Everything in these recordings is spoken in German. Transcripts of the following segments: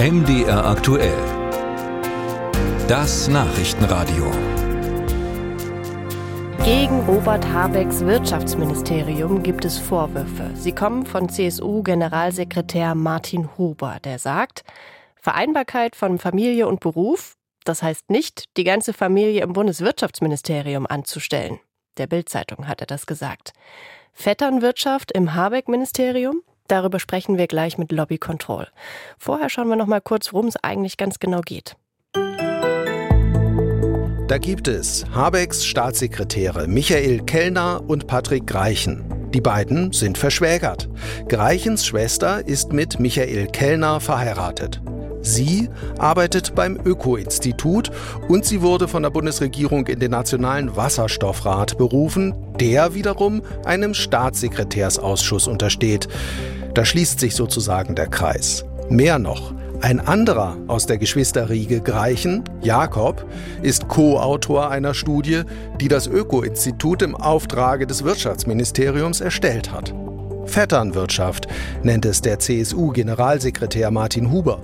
MDR aktuell. Das Nachrichtenradio. Gegen Robert Habecks Wirtschaftsministerium gibt es Vorwürfe. Sie kommen von CSU-Generalsekretär Martin Huber, der sagt, Vereinbarkeit von Familie und Beruf, das heißt nicht, die ganze Familie im Bundeswirtschaftsministerium anzustellen. Der Bildzeitung hat er das gesagt. Vetternwirtschaft im Habeck-Ministerium? Darüber sprechen wir gleich mit Lobby Control. Vorher schauen wir noch mal kurz, worum es eigentlich ganz genau geht. Da gibt es Habecks Staatssekretäre Michael Kellner und Patrick Greichen. Die beiden sind verschwägert. Greichens Schwester ist mit Michael Kellner verheiratet. Sie arbeitet beim Öko-Institut und sie wurde von der Bundesregierung in den Nationalen Wasserstoffrat berufen, der wiederum einem Staatssekretärsausschuss untersteht. Da schließt sich sozusagen der Kreis. Mehr noch, ein anderer aus der Geschwisterriege Greichen, Jakob, ist Co-Autor einer Studie, die das Öko-Institut im Auftrage des Wirtschaftsministeriums erstellt hat. Vetternwirtschaft nennt es der CSU-Generalsekretär Martin Huber.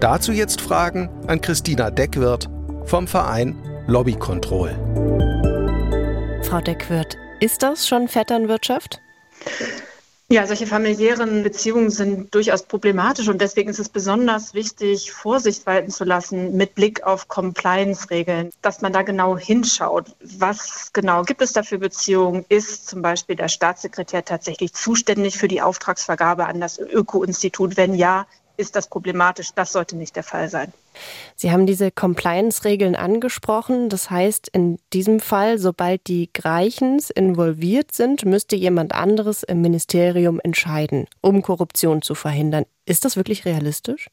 Dazu jetzt Fragen an Christina Deckwirth vom Verein Lobby Control. Frau Deckwirth, ist das schon Vetternwirtschaft? Ja, solche familiären Beziehungen sind durchaus problematisch und deswegen ist es besonders wichtig, Vorsicht walten zu lassen mit Blick auf Compliance-Regeln, dass man da genau hinschaut. Was genau gibt es da für Beziehungen? Ist zum Beispiel der Staatssekretär tatsächlich zuständig für die Auftragsvergabe an das Öko-Institut? Wenn ja, ist das problematisch. Das sollte nicht der Fall sein. Sie haben diese Compliance-Regeln angesprochen. Das heißt, in diesem Fall, sobald die Greichens involviert sind, müsste jemand anderes im Ministerium entscheiden, um Korruption zu verhindern. Ist das wirklich realistisch?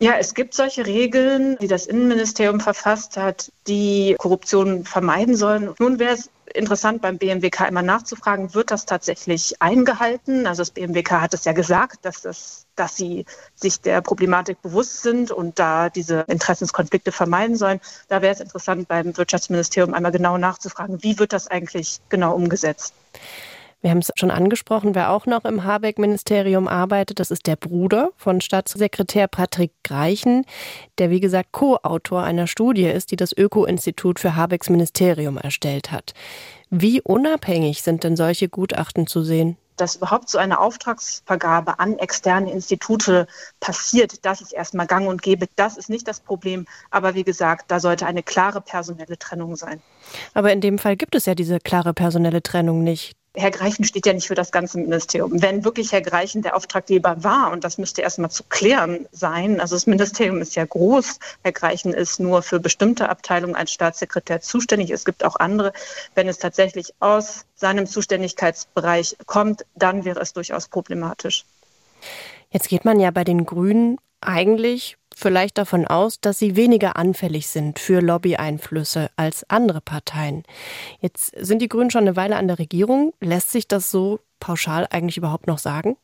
Ja, es gibt solche Regeln, die das Innenministerium verfasst hat, die Korruption vermeiden sollen. Nun wäre es interessant, beim BMWK immer nachzufragen, wird das tatsächlich eingehalten? Also das BMWK hat es ja gesagt, dass, das, dass sie sich der Problematik bewusst sind und da diese Interessenskonflikte vermeiden sollen. Da wäre es interessant, beim Wirtschaftsministerium einmal genau nachzufragen, wie wird das eigentlich genau umgesetzt? Wir haben es schon angesprochen, wer auch noch im Habeck-Ministerium arbeitet, das ist der Bruder von Staatssekretär Patrick Greichen, der wie gesagt Co-Autor einer Studie ist, die das Öko-Institut für Habecks Ministerium erstellt hat. Wie unabhängig sind denn solche Gutachten zu sehen? dass überhaupt so eine Auftragsvergabe an externe Institute passiert, das ist erstmal gang und gäbe. Das ist nicht das Problem. Aber wie gesagt, da sollte eine klare personelle Trennung sein. Aber in dem Fall gibt es ja diese klare personelle Trennung nicht. Herr Greichen steht ja nicht für das ganze Ministerium. Wenn wirklich Herr Greichen der Auftraggeber war, und das müsste erstmal zu klären sein, also das Ministerium ist ja groß, Herr Greichen ist nur für bestimmte Abteilungen als Staatssekretär zuständig, es gibt auch andere. Wenn es tatsächlich aus seinem Zuständigkeitsbereich kommt, dann wäre es durchaus problematisch. Jetzt geht man ja bei den Grünen eigentlich vielleicht davon aus, dass sie weniger anfällig sind für Lobbyeinflüsse als andere Parteien. Jetzt sind die Grünen schon eine Weile an der Regierung. Lässt sich das so pauschal eigentlich überhaupt noch sagen?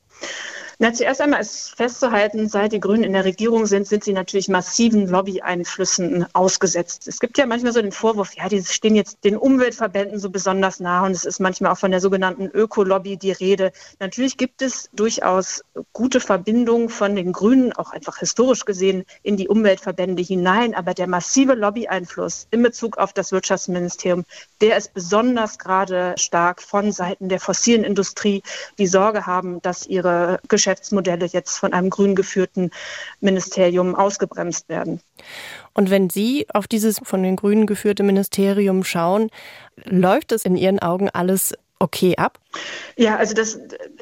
Na, zuerst einmal ist festzuhalten, seit die Grünen in der Regierung sind, sind sie natürlich massiven Lobby-Einflüssen ausgesetzt. Es gibt ja manchmal so den Vorwurf, ja, die stehen jetzt den Umweltverbänden so besonders nah und es ist manchmal auch von der sogenannten Ökolobby die Rede. Natürlich gibt es durchaus gute Verbindungen von den Grünen, auch einfach historisch gesehen, in die Umweltverbände hinein. Aber der massive Lobby-Einfluss in Bezug auf das Wirtschaftsministerium, der ist besonders gerade stark von Seiten der fossilen Industrie, die Sorge haben, dass ihre Geschäfte Geschäftsmodelle jetzt von einem grün geführten Ministerium ausgebremst werden. Und wenn Sie auf dieses von den Grünen geführte Ministerium schauen, läuft es in Ihren Augen alles okay ab? Ja, also das,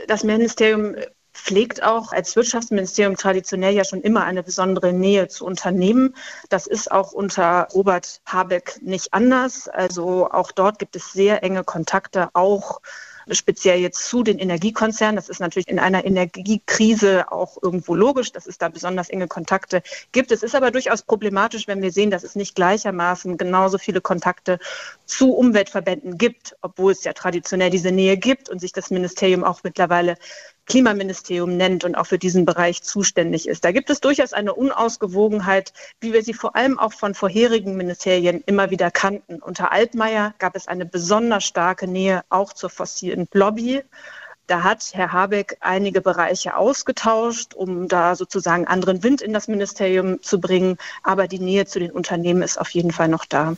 das Ministerium pflegt auch als Wirtschaftsministerium traditionell ja schon immer eine besondere Nähe zu Unternehmen. Das ist auch unter Robert Habeck nicht anders. Also auch dort gibt es sehr enge Kontakte, auch speziell jetzt zu den Energiekonzernen. Das ist natürlich in einer Energiekrise auch irgendwo logisch, dass es da besonders enge Kontakte gibt. Es ist aber durchaus problematisch, wenn wir sehen, dass es nicht gleichermaßen genauso viele Kontakte zu Umweltverbänden gibt, obwohl es ja traditionell diese Nähe gibt und sich das Ministerium auch mittlerweile Klimaministerium nennt und auch für diesen Bereich zuständig ist. Da gibt es durchaus eine Unausgewogenheit, wie wir sie vor allem auch von vorherigen Ministerien immer wieder kannten. Unter Altmaier gab es eine besonders starke Nähe auch zur fossilen Lobby. Da hat Herr Habeck einige Bereiche ausgetauscht, um da sozusagen anderen Wind in das Ministerium zu bringen. Aber die Nähe zu den Unternehmen ist auf jeden Fall noch da.